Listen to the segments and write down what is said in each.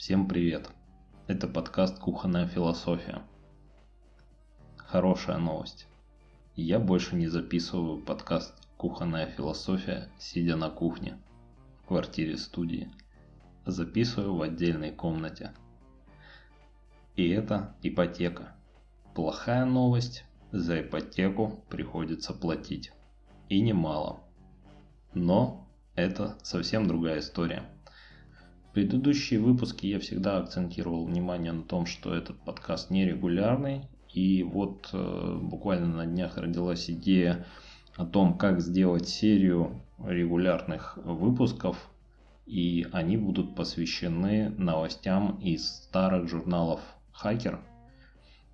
Всем привет! Это подкаст «Кухонная философия». Хорошая новость. Я больше не записываю подкаст «Кухонная философия», сидя на кухне, в квартире студии. Записываю в отдельной комнате. И это ипотека. Плохая новость. За ипотеку приходится платить. И немало. Но это совсем другая история. Предыдущие выпуски я всегда акцентировал внимание на том, что этот подкаст нерегулярный. И вот э, буквально на днях родилась идея о том, как сделать серию регулярных выпусков. И они будут посвящены новостям из старых журналов «Хакер»,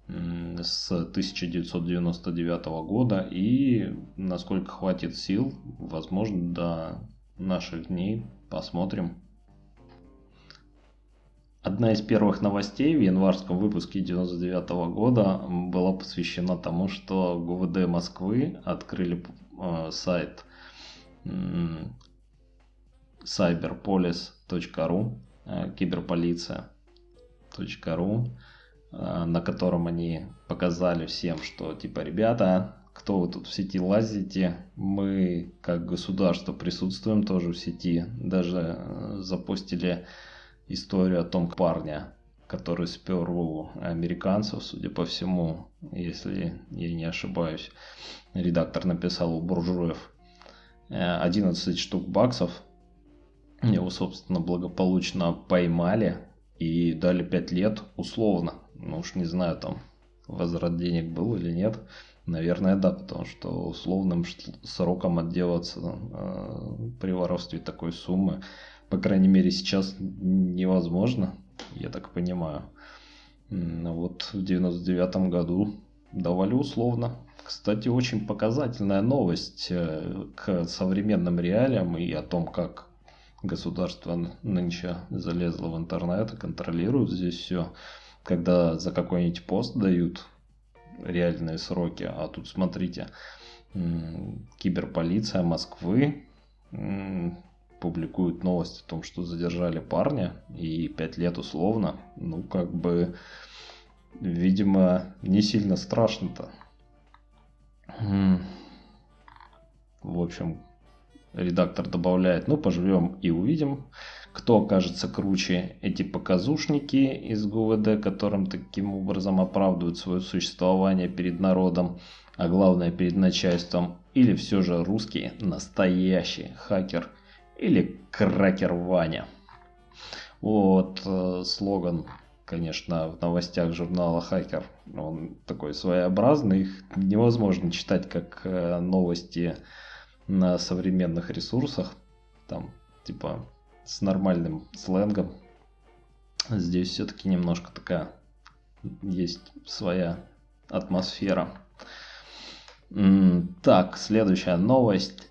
с 1999 года и насколько хватит сил, возможно, до наших дней посмотрим. Одна из первых новостей в январском выпуске 99 года была посвящена тому, что ГУВД Москвы открыли э, сайт э, cyberpolis.ru, э, киберполиция.ру, э, на котором они показали всем, что типа, ребята, кто вы тут в сети лазите, мы как государство присутствуем тоже в сети, даже э, запустили историю о том парня, который спер у американцев, судя по всему, если я не ошибаюсь, редактор написал у буржуев 11 э, штук баксов. Его, собственно, благополучно поймали и дали 5 лет условно. Ну уж не знаю, там возврат денег был или нет. Наверное, да, потому что условным сроком отделаться э, при воровстве такой суммы по крайней мере, сейчас невозможно, я так понимаю. Вот в 99 году давали условно. Кстати, очень показательная новость э, к современным реалиям и о том, как государство нынче залезло в интернет и контролирует здесь все. Когда за какой-нибудь пост дают реальные сроки, а тут смотрите, киберполиция Москвы публикуют новость о том, что задержали парня и 5 лет условно, ну, как бы, видимо, не сильно страшно-то. В общем, редактор добавляет, ну, поживем и увидим, кто окажется круче, эти показушники из ГУВД, которым таким образом оправдывают свое существование перед народом, а главное перед начальством, или все же русский настоящий хакер – или Кракер Ваня. Вот э, слоган, конечно, в новостях журнала Хакер. Он такой своеобразный. Их невозможно читать как э, новости на современных ресурсах. Там, типа, с нормальным сленгом. Здесь все-таки немножко такая есть своя атмосфера. Так, следующая новость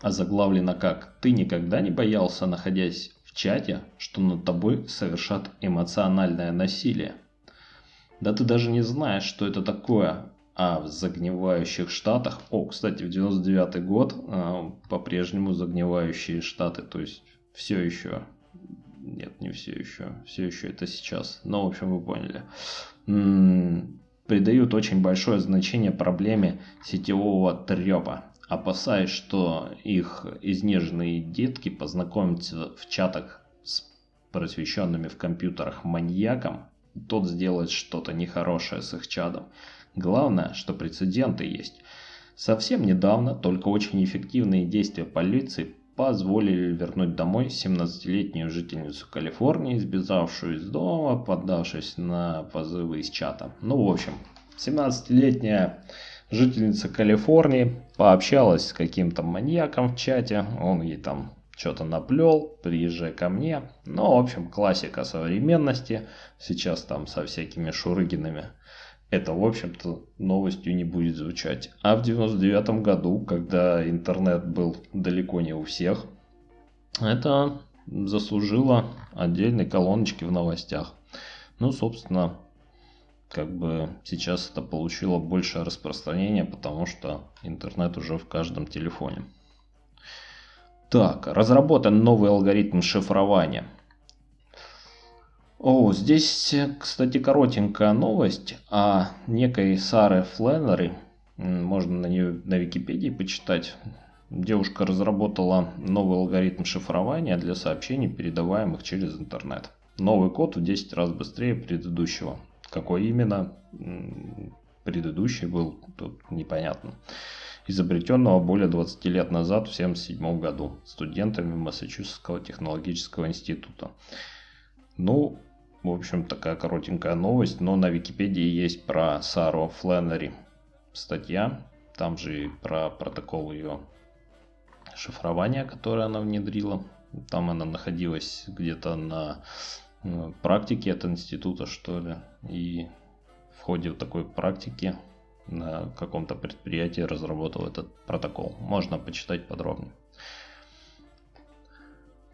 озаглавлено как «Ты никогда не боялся, находясь в чате, что над тобой совершат эмоциональное насилие?» Да ты даже не знаешь, что это такое. А в загнивающих штатах, о, кстати, в 99 год а, по-прежнему загнивающие штаты, то есть все еще, нет, не все еще, все еще это сейчас, но в общем вы поняли, м-м, придают очень большое значение проблеме сетевого трепа опасаясь, что их изнеженные детки познакомятся в чатах с просвещенными в компьютерах маньяком, тот сделает что-то нехорошее с их чадом. Главное, что прецеденты есть. Совсем недавно только очень эффективные действия полиции позволили вернуть домой 17-летнюю жительницу Калифорнии, сбежавшую из дома, поддавшись на позывы из чата. Ну, в общем, 17-летняя жительница Калифорнии пообщалась с каким-то маньяком в чате, он ей там что-то наплел, приезжай ко мне. Ну, в общем, классика современности, сейчас там со всякими шурыгинами. Это, в общем-то, новостью не будет звучать. А в 99 году, когда интернет был далеко не у всех, это заслужило отдельной колоночки в новостях. Ну, собственно, как бы сейчас это получило большее распространение, потому что интернет уже в каждом телефоне. Так, разработан новый алгоритм шифрования. О, здесь, кстати, коротенькая новость о некой Саре Фленнери. Можно на нее на Википедии почитать. Девушка разработала новый алгоритм шифрования для сообщений, передаваемых через интернет. Новый код в 10 раз быстрее предыдущего. Какой именно предыдущий был, тут непонятно. Изобретенного более 20 лет назад, в 1977 году, студентами Массачусетского технологического института. Ну, в общем, такая коротенькая новость, но на Википедии есть про Сару Фленнери статья, там же и про протокол ее шифрования, которое она внедрила. Там она находилась где-то на ну, практике от института, что ли. И в ходе такой практики на каком-то предприятии разработал этот протокол. Можно почитать подробнее.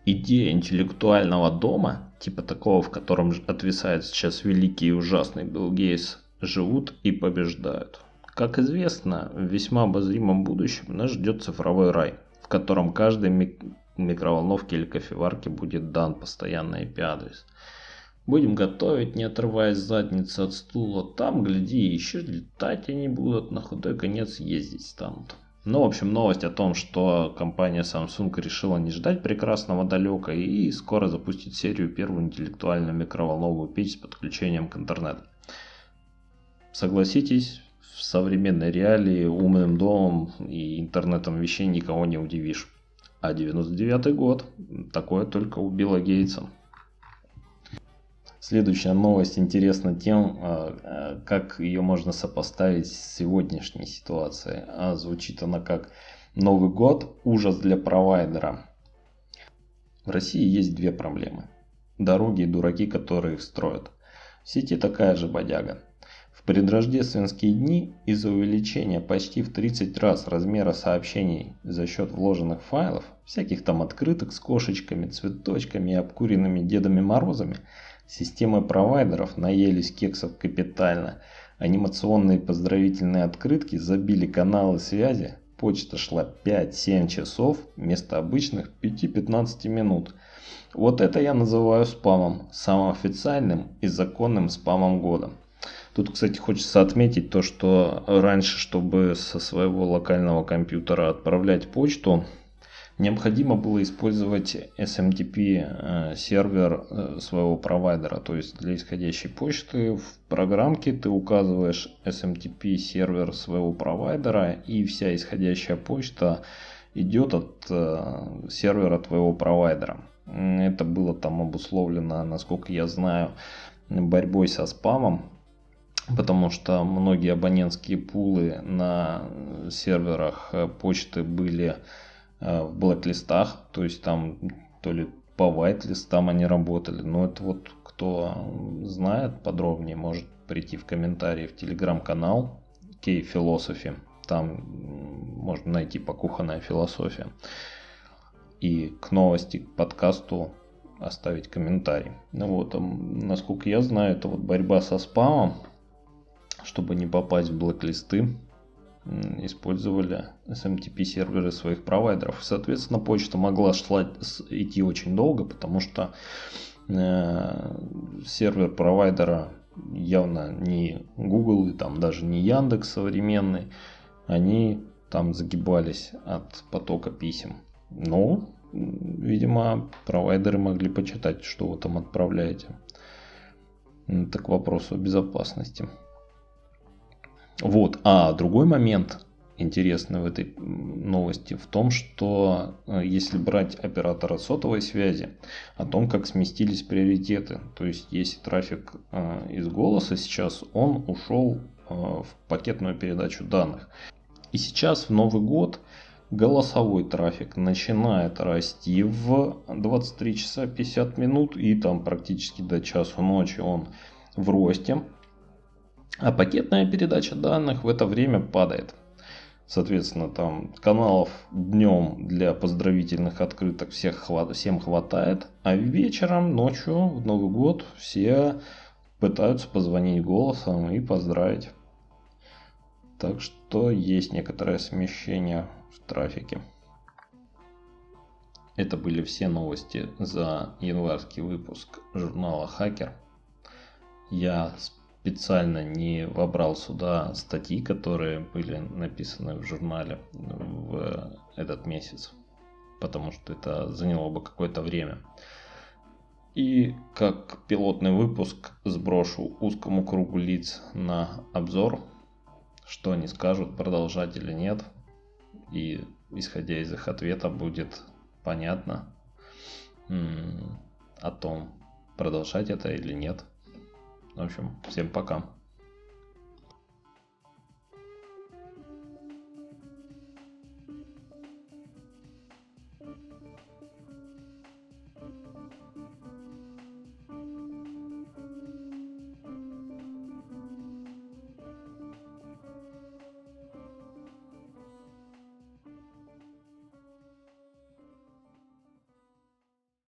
Идея интеллектуального дома, типа такого, в котором отвисает сейчас великий и ужасный Билл Гейтс, живут и побеждают. Как известно, в весьма обозримом будущем нас ждет цифровой рай – в котором каждой мик- микроволновке или кофеварке будет дан постоянный IP-адрес. Будем готовить, не отрываясь задницы от стула. Там, гляди, еще летать они будут, на худой конец ездить станут. Ну, в общем, новость о том, что компания Samsung решила не ждать прекрасного далека и скоро запустит серию первую интеллектуальную микроволновую печь с подключением к интернету. Согласитесь, в современной реалии умным домом и интернетом вещей никого не удивишь. А 99 год, такое только у Билла Гейтса. Следующая новость интересна тем, а, а, как ее можно сопоставить с сегодняшней ситуацией. А звучит она как «Новый год – ужас для провайдера». В России есть две проблемы. Дороги и дураки, которые их строят. В сети такая же бодяга предрождественские дни из-за увеличения почти в 30 раз размера сообщений за счет вложенных файлов, всяких там открыток с кошечками, цветочками и обкуренными Дедами Морозами, системы провайдеров наелись кексов капитально, анимационные поздравительные открытки забили каналы связи, почта шла 5-7 часов вместо обычных 5-15 минут. Вот это я называю спамом, самым официальным и законным спамом года. Тут, кстати, хочется отметить то, что раньше, чтобы со своего локального компьютера отправлять почту, необходимо было использовать SMTP э, сервер э, своего провайдера. То есть для исходящей почты в программке ты указываешь SMTP сервер своего провайдера и вся исходящая почта идет от э, сервера твоего провайдера. Это было там обусловлено, насколько я знаю, борьбой со спамом потому что многие абонентские пулы на серверах э, почты были э, в блэк-листах, то есть там то ли по white-листам они работали, но это вот кто знает подробнее, может прийти в комментарии в телеграм-канал Кей Philosophy, там можно найти покуханная философия. И к новости, к подкасту оставить комментарий. Ну вот, насколько я знаю, это вот борьба со спамом, чтобы не попасть в блэк-листы, использовали SMTP серверы своих провайдеров. Соответственно, почта могла шлать, идти очень долго, потому что э, сервер провайдера явно не Google и там даже не Яндекс современный, они там загибались от потока писем. Но, видимо, провайдеры могли почитать, что вы там отправляете. Это к вопросу о безопасности. Вот. А другой момент интересный в этой новости в том, что э, если брать оператора сотовой связи, о том, как сместились приоритеты. То есть, если трафик э, из голоса сейчас, он ушел э, в пакетную передачу данных. И сейчас в Новый год голосовой трафик начинает расти в 23 часа 50 минут и там практически до часу ночи он в росте. А пакетная передача данных в это время падает. Соответственно, там каналов днем для поздравительных открыток всех хват, всем хватает, а вечером, ночью, в Новый год все пытаются позвонить голосом и поздравить. Так что есть некоторое смещение в трафике. Это были все новости за январский выпуск журнала «Хакер». Я специально не вобрал сюда статьи, которые были написаны в журнале в этот месяц, потому что это заняло бы какое-то время. И как пилотный выпуск сброшу узкому кругу лиц на обзор, что они скажут, продолжать или нет. И исходя из их ответа будет понятно о том, продолжать это или нет. В общем, всем пока.